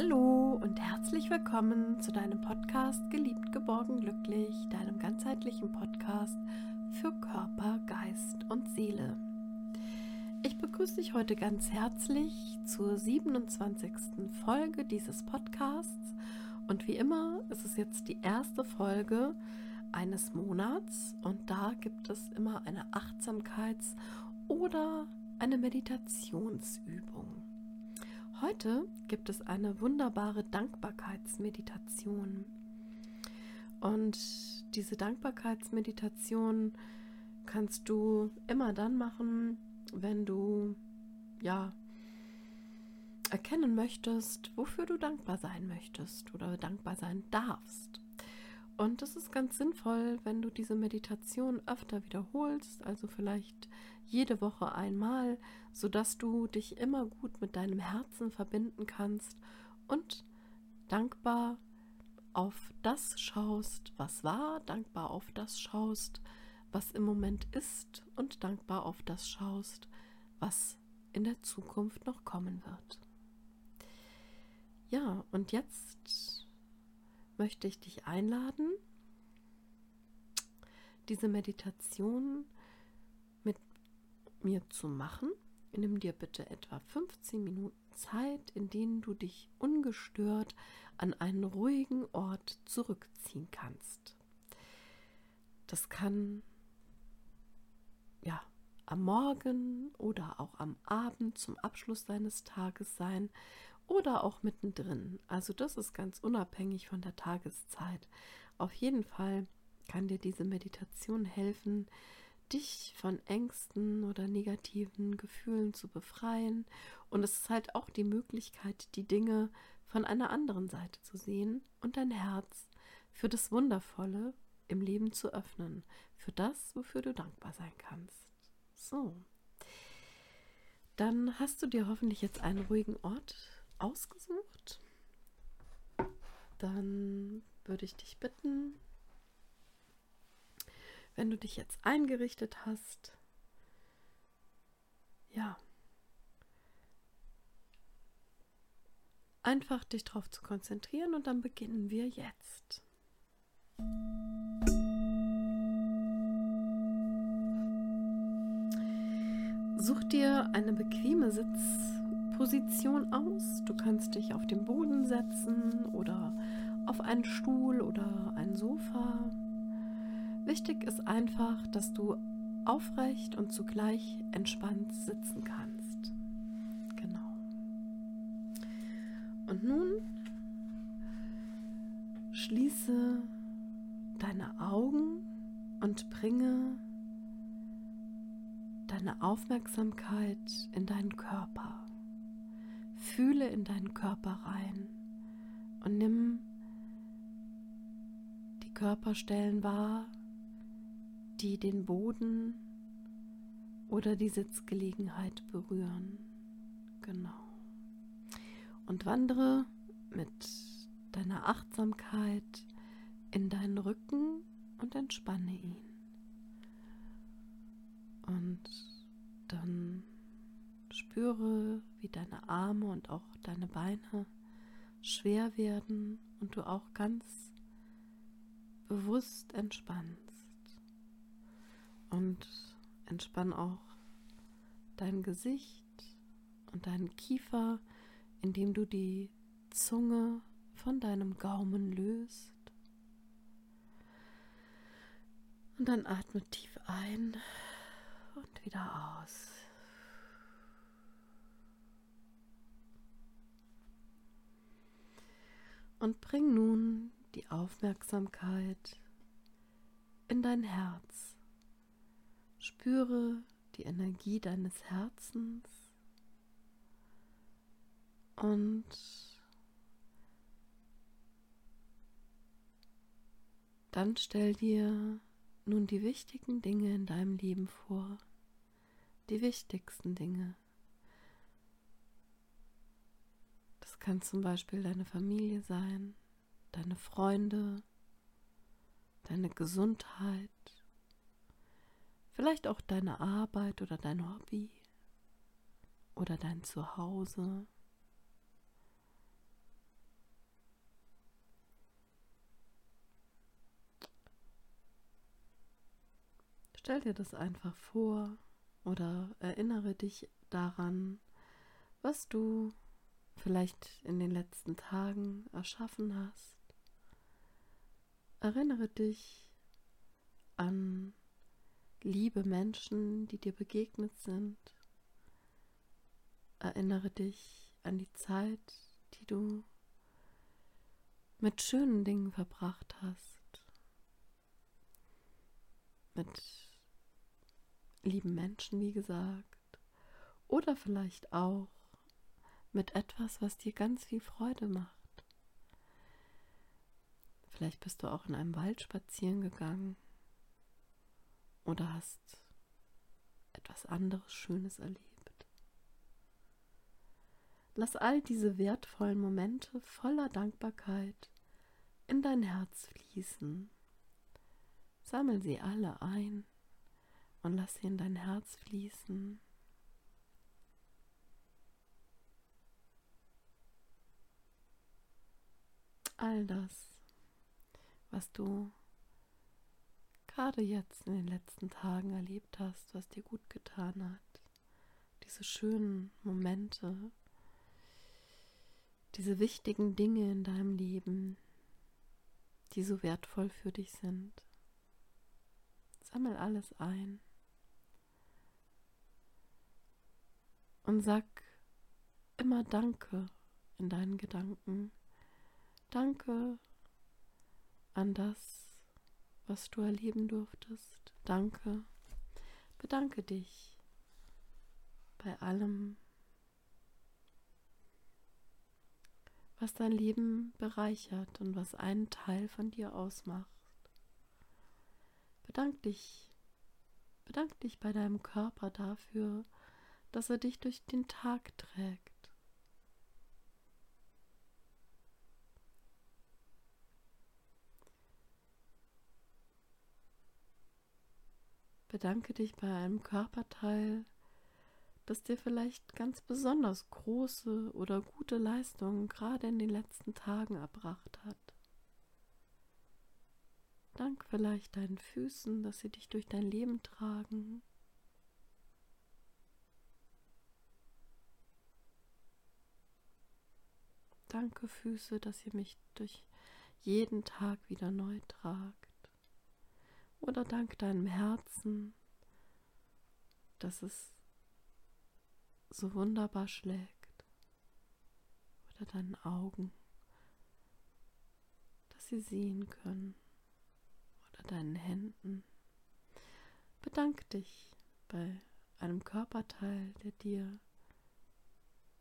Hallo und herzlich willkommen zu deinem Podcast Geliebt, geborgen, glücklich, deinem ganzheitlichen Podcast für Körper, Geist und Seele. Ich begrüße dich heute ganz herzlich zur 27. Folge dieses Podcasts und wie immer ist es jetzt die erste Folge eines Monats und da gibt es immer eine Achtsamkeits- oder eine Meditationsübung. Heute gibt es eine wunderbare Dankbarkeitsmeditation. Und diese Dankbarkeitsmeditation kannst du immer dann machen, wenn du ja erkennen möchtest, wofür du dankbar sein möchtest oder dankbar sein darfst. Und es ist ganz sinnvoll, wenn du diese Meditation öfter wiederholst, also vielleicht jede Woche einmal, sodass du dich immer gut mit deinem Herzen verbinden kannst und dankbar auf das schaust, was war, dankbar auf das schaust, was im Moment ist und dankbar auf das schaust, was in der Zukunft noch kommen wird. Ja, und jetzt möchte ich dich einladen, diese Meditation mit mir zu machen. Nimm dir bitte etwa 15 Minuten Zeit, in denen du dich ungestört an einen ruhigen Ort zurückziehen kannst. Das kann ja am Morgen oder auch am Abend zum Abschluss deines Tages sein oder auch mittendrin. Also das ist ganz unabhängig von der Tageszeit. Auf jeden Fall kann dir diese Meditation helfen, dich von Ängsten oder negativen Gefühlen zu befreien. Und es ist halt auch die Möglichkeit, die Dinge von einer anderen Seite zu sehen und dein Herz für das Wundervolle im Leben zu öffnen, für das, wofür du dankbar sein kannst. So. Dann hast du dir hoffentlich jetzt einen ruhigen Ort ausgesucht. Dann würde ich dich bitten, wenn du dich jetzt eingerichtet hast, ja, einfach dich darauf zu konzentrieren und dann beginnen wir jetzt. Such dir eine bequeme Sitzposition aus. Du kannst dich auf den Boden setzen oder auf einen Stuhl oder ein Sofa. Wichtig ist einfach, dass du aufrecht und zugleich entspannt sitzen kannst. Genau. Und nun schließe deine Augen und bringe deine Aufmerksamkeit in deinen Körper. Fühle in deinen Körper rein und nimm die Körperstellen wahr, die den Boden oder die Sitzgelegenheit berühren. Genau. Und wandere mit deiner Achtsamkeit in deinen Rücken und entspanne ihn. Und dann spüre, wie deine Arme und auch deine Beine schwer werden und du auch ganz bewusst entspannst. Und entspann auch dein Gesicht und deinen Kiefer, indem du die Zunge von deinem Gaumen löst. Und dann atme tief ein und wieder aus. Und bring nun die Aufmerksamkeit in dein Herz. Spüre die Energie deines Herzens und dann stell dir nun die wichtigen Dinge in deinem Leben vor, die wichtigsten Dinge. Das kann zum Beispiel deine Familie sein, deine Freunde, deine Gesundheit, Vielleicht auch deine Arbeit oder dein Hobby oder dein Zuhause. Stell dir das einfach vor oder erinnere dich daran, was du vielleicht in den letzten Tagen erschaffen hast. Erinnere dich an liebe Menschen, die dir begegnet sind. Erinnere dich an die Zeit, die du mit schönen Dingen verbracht hast. Mit lieben Menschen, wie gesagt. Oder vielleicht auch mit etwas, was dir ganz viel Freude macht. Vielleicht bist du auch in einem Wald spazieren gegangen oder hast etwas anderes Schönes erlebt. Lass all diese wertvollen Momente voller Dankbarkeit in dein Herz fließen. Sammel sie alle ein und lass sie in dein Herz fließen. All das, was du gerade jetzt in den letzten Tagen erlebt hast, was dir gut getan hat, diese schönen Momente, diese wichtigen Dinge in deinem Leben, die so wertvoll für dich sind. Sammel alles ein und sag immer Danke in deinen Gedanken. Danke an das, was du erleben durftest. Danke. Bedanke dich bei allem, was dein Leben bereichert und was einen Teil von dir ausmacht. Bedank dich, bedank dich bei deinem Körper dafür, dass er dich durch den Tag trägt. Bedanke dich bei einem Körperteil, das dir vielleicht ganz besonders große oder gute Leistungen gerade in den letzten Tagen erbracht hat. Dank vielleicht deinen Füßen, dass sie dich durch dein Leben tragen. Danke Füße, dass ihr mich durch jeden Tag wieder neu tragt. Oder dank deinem Herzen, dass es so wunderbar schlägt. Oder deinen Augen, dass sie sehen können. Oder deinen Händen. Bedank dich bei einem Körperteil, der dir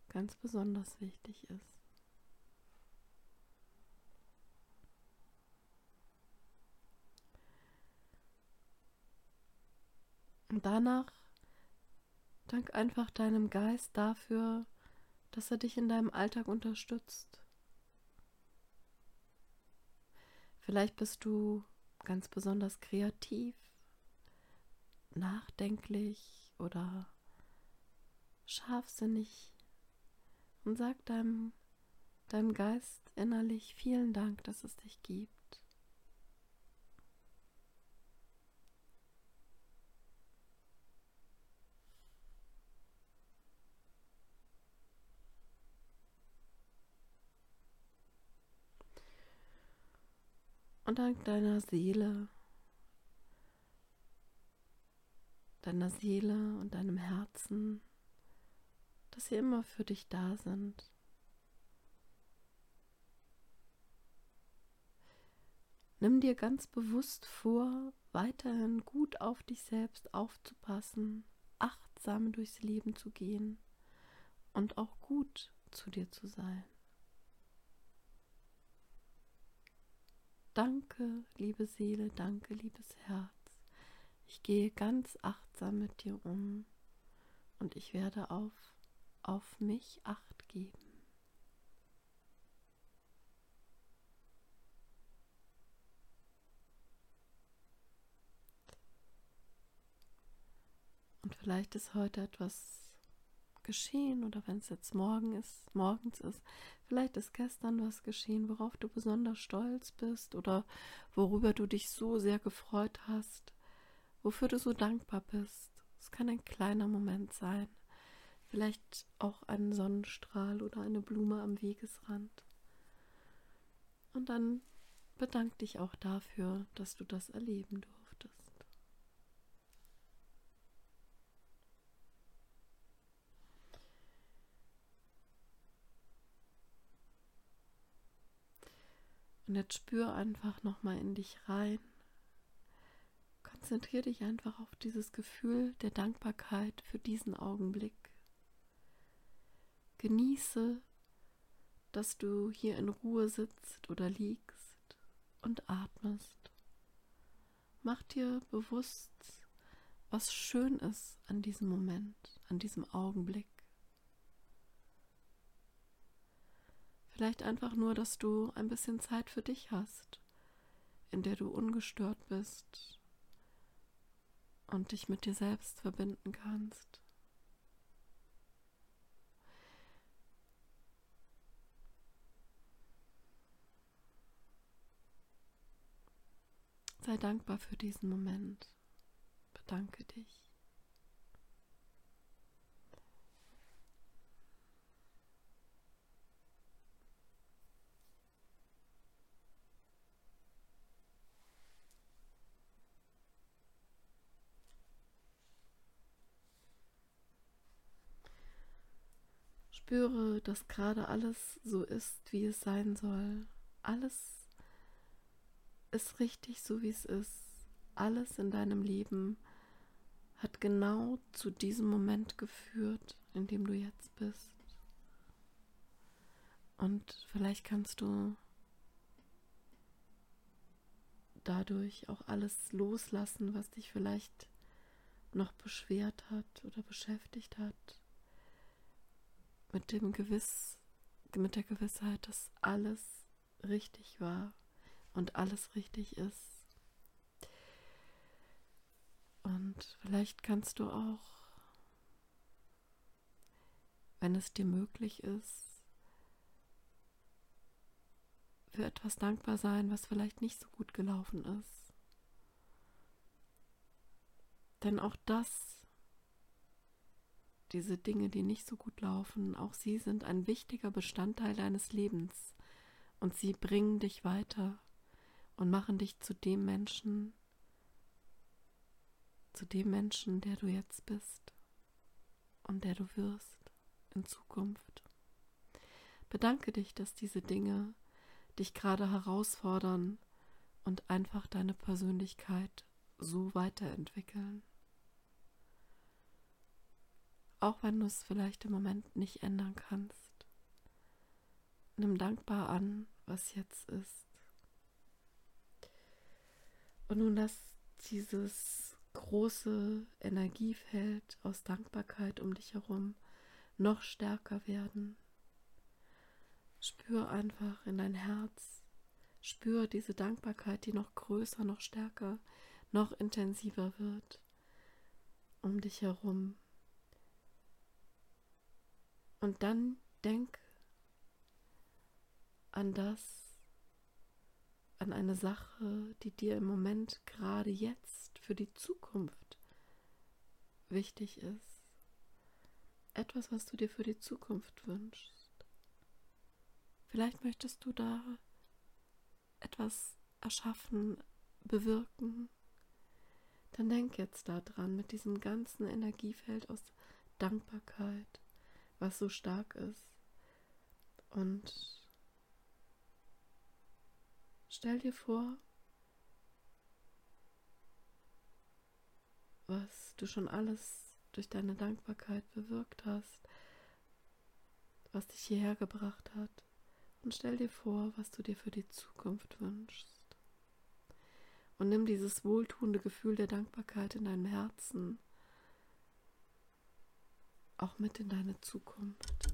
ganz besonders wichtig ist. Und danach dank einfach deinem Geist dafür, dass er dich in deinem Alltag unterstützt. Vielleicht bist du ganz besonders kreativ, nachdenklich oder scharfsinnig und sag deinem, deinem Geist innerlich vielen Dank, dass es dich gibt. Dank deiner Seele, deiner Seele und deinem Herzen, dass sie immer für dich da sind. Nimm dir ganz bewusst vor, weiterhin gut auf dich selbst aufzupassen, achtsam durchs Leben zu gehen und auch gut zu dir zu sein. Danke, liebe Seele, danke, liebes Herz. Ich gehe ganz achtsam mit dir um und ich werde auf, auf mich acht geben. Und vielleicht ist heute etwas geschehen oder wenn es jetzt morgen ist, morgens ist, vielleicht ist gestern was geschehen, worauf du besonders stolz bist oder worüber du dich so sehr gefreut hast, wofür du so dankbar bist. Es kann ein kleiner Moment sein, vielleicht auch ein Sonnenstrahl oder eine Blume am Wegesrand. Und dann bedank dich auch dafür, dass du das erleben durftest. Und jetzt spür einfach nochmal in dich rein. Konzentriere dich einfach auf dieses Gefühl der Dankbarkeit für diesen Augenblick. Genieße, dass du hier in Ruhe sitzt oder liegst und atmest. Mach dir bewusst, was schön ist an diesem Moment, an diesem Augenblick. Vielleicht einfach nur, dass du ein bisschen Zeit für dich hast, in der du ungestört bist und dich mit dir selbst verbinden kannst. Sei dankbar für diesen Moment. Bedanke dich. Spüre, dass gerade alles so ist, wie es sein soll. Alles ist richtig so, wie es ist. Alles in deinem Leben hat genau zu diesem Moment geführt, in dem du jetzt bist. Und vielleicht kannst du dadurch auch alles loslassen, was dich vielleicht noch beschwert hat oder beschäftigt hat mit dem Gewiss, mit der Gewissheit, dass alles richtig war und alles richtig ist. Und vielleicht kannst du auch, wenn es dir möglich ist, für etwas dankbar sein, was vielleicht nicht so gut gelaufen ist. Denn auch das diese Dinge, die nicht so gut laufen, auch sie sind ein wichtiger Bestandteil deines Lebens und sie bringen dich weiter und machen dich zu dem Menschen, zu dem Menschen, der du jetzt bist und der du wirst in Zukunft. Bedanke dich, dass diese Dinge dich gerade herausfordern und einfach deine Persönlichkeit so weiterentwickeln. Auch wenn du es vielleicht im Moment nicht ändern kannst. Nimm dankbar an, was jetzt ist. Und nun lass dieses große Energiefeld aus Dankbarkeit um dich herum noch stärker werden. Spür einfach in dein Herz. Spür diese Dankbarkeit, die noch größer, noch stärker, noch intensiver wird um dich herum. Und dann denk an das, an eine Sache, die dir im Moment gerade jetzt für die Zukunft wichtig ist. Etwas, was du dir für die Zukunft wünschst. Vielleicht möchtest du da etwas erschaffen, bewirken. Dann denk jetzt daran mit diesem ganzen Energiefeld aus Dankbarkeit, was so stark ist. Und stell dir vor, was du schon alles durch deine Dankbarkeit bewirkt hast, was dich hierher gebracht hat. Und stell dir vor, was du dir für die Zukunft wünschst. Und nimm dieses wohltuende Gefühl der Dankbarkeit in deinem Herzen auch mit in deine Zukunft.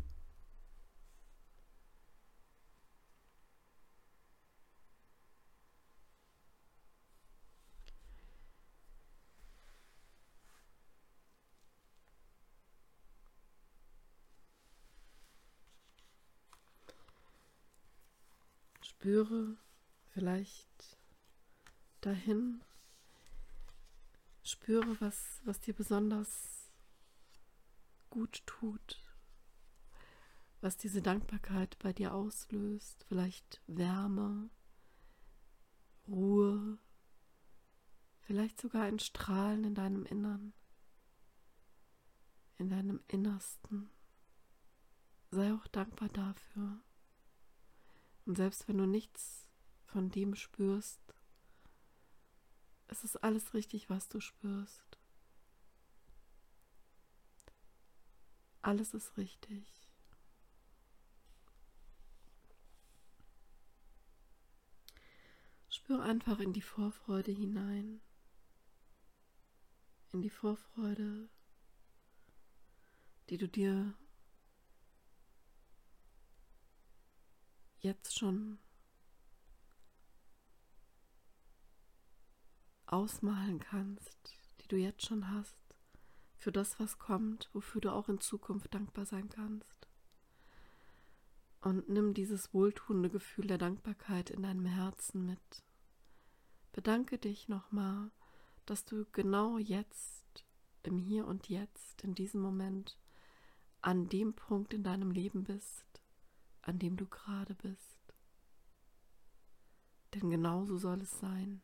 Spüre vielleicht dahin, spüre, was, was dir besonders gut tut, was diese Dankbarkeit bei dir auslöst. Vielleicht Wärme, Ruhe, vielleicht sogar ein Strahlen in deinem Innern, in deinem Innersten. Sei auch dankbar dafür. Und selbst wenn du nichts von dem spürst, es ist alles richtig, was du spürst. Alles ist richtig. Spür einfach in die Vorfreude hinein. In die Vorfreude, die du dir jetzt schon ausmalen kannst, die du jetzt schon hast, für das, was kommt, wofür du auch in Zukunft dankbar sein kannst. Und nimm dieses wohltuende Gefühl der Dankbarkeit in deinem Herzen mit. Bedanke dich nochmal, dass du genau jetzt, im Hier und Jetzt, in diesem Moment, an dem Punkt in deinem Leben bist, an dem du gerade bist. Denn genauso soll es sein.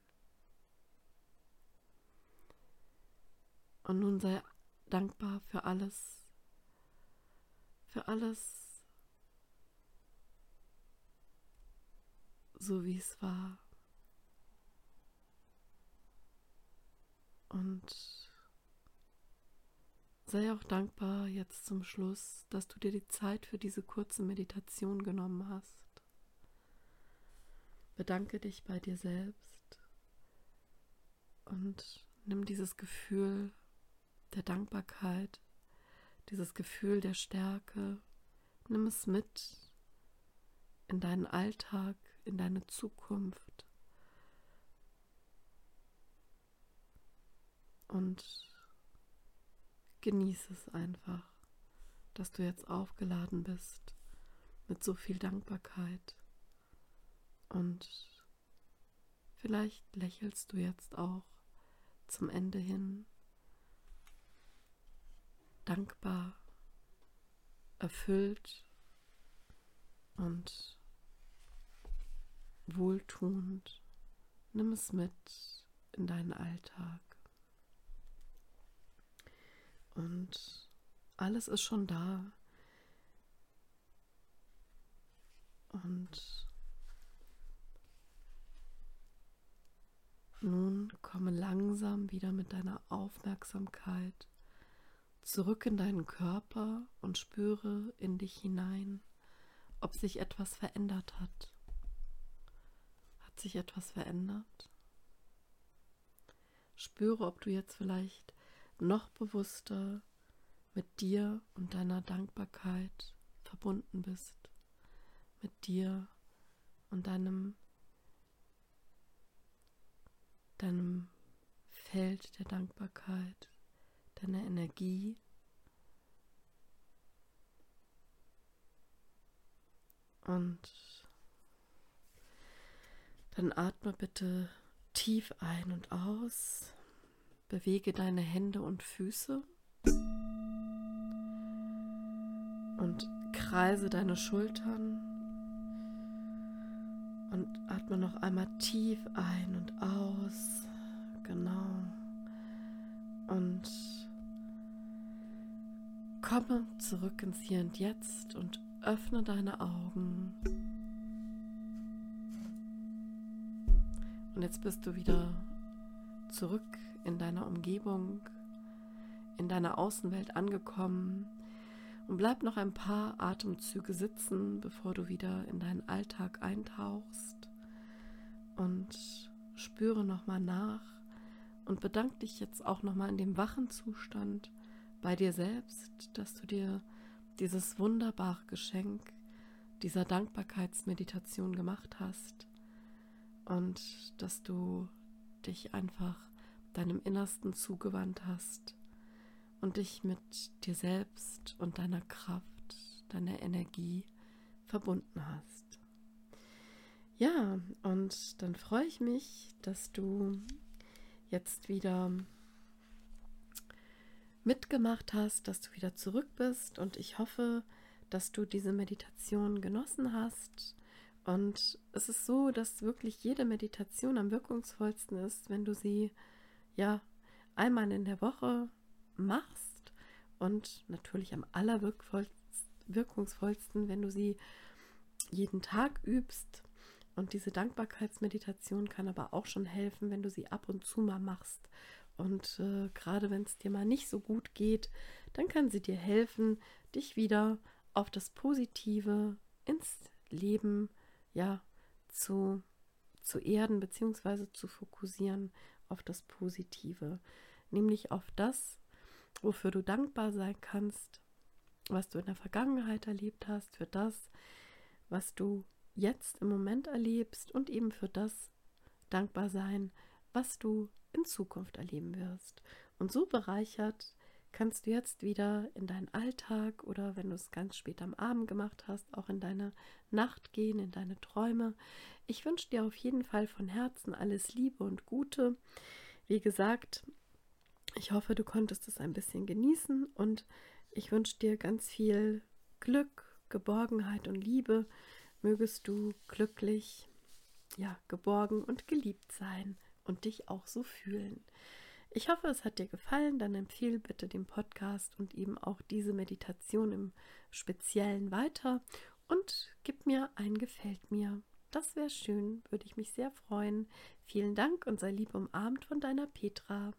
Und nun sei dankbar für alles, für alles, so wie es war. Und sei auch dankbar jetzt zum Schluss, dass du dir die Zeit für diese kurze Meditation genommen hast. Bedanke dich bei dir selbst und nimm dieses Gefühl der Dankbarkeit, dieses Gefühl der Stärke, nimm es mit in deinen Alltag, in deine Zukunft. Und genieße es einfach, dass du jetzt aufgeladen bist mit so viel Dankbarkeit. Und vielleicht lächelst du jetzt auch zum Ende hin dankbar, erfüllt und wohltuend. Nimm es mit in deinen Alltag. Und alles ist schon da. Und nun komme langsam wieder mit deiner Aufmerksamkeit zurück in deinen Körper und spüre in dich hinein, ob sich etwas verändert hat. Hat sich etwas verändert? Spüre, ob du jetzt vielleicht noch bewusster mit dir und deiner Dankbarkeit verbunden bist. Mit dir und deinem, deinem Feld der Dankbarkeit deine Energie. Und dann atme bitte tief ein und aus. Bewege deine Hände und Füße. Und kreise deine Schultern. Und atme noch einmal tief ein und aus. Genau. Und Komme zurück ins Hier und Jetzt und öffne deine Augen. Und jetzt bist du wieder zurück in deiner Umgebung, in deiner Außenwelt angekommen und bleib noch ein paar Atemzüge sitzen, bevor du wieder in deinen Alltag eintauchst und spüre nochmal nach und bedank dich jetzt auch nochmal in dem wachen Zustand bei dir selbst, dass du dir dieses wunderbare Geschenk dieser Dankbarkeitsmeditation gemacht hast und dass du dich einfach deinem Innersten zugewandt hast und dich mit dir selbst und deiner Kraft, deiner Energie verbunden hast. Ja, und dann freue ich mich, dass du jetzt wieder mitgemacht hast, dass du wieder zurück bist und ich hoffe, dass du diese Meditation genossen hast. Und es ist so, dass wirklich jede Meditation am wirkungsvollsten ist, wenn du sie ja einmal in der Woche machst und natürlich am allerwirkungsvollsten, wenn du sie jeden Tag übst. Und diese Dankbarkeitsmeditation kann aber auch schon helfen, wenn du sie ab und zu mal machst. Und äh, gerade wenn es dir mal nicht so gut geht, dann kann sie dir helfen, dich wieder auf das Positive ins Leben ja zu, zu erden bzw. zu fokussieren auf das Positive, nämlich auf das, wofür du dankbar sein kannst, was du in der Vergangenheit erlebt hast, für das, was du jetzt im Moment erlebst und eben für das dankbar sein, was du in Zukunft erleben wirst. Und so bereichert kannst du jetzt wieder in deinen Alltag oder wenn du es ganz spät am Abend gemacht hast, auch in deine Nacht gehen, in deine Träume. Ich wünsche dir auf jeden Fall von Herzen alles Liebe und Gute. Wie gesagt, ich hoffe, du konntest es ein bisschen genießen und ich wünsche dir ganz viel Glück, Geborgenheit und Liebe. Mögest du glücklich, ja, geborgen und geliebt sein und dich auch so fühlen. Ich hoffe, es hat dir gefallen. Dann empfehle bitte den Podcast und eben auch diese Meditation im Speziellen weiter und gib mir ein Gefällt mir. Das wäre schön, würde ich mich sehr freuen. Vielen Dank und sei lieb umarmt von deiner Petra.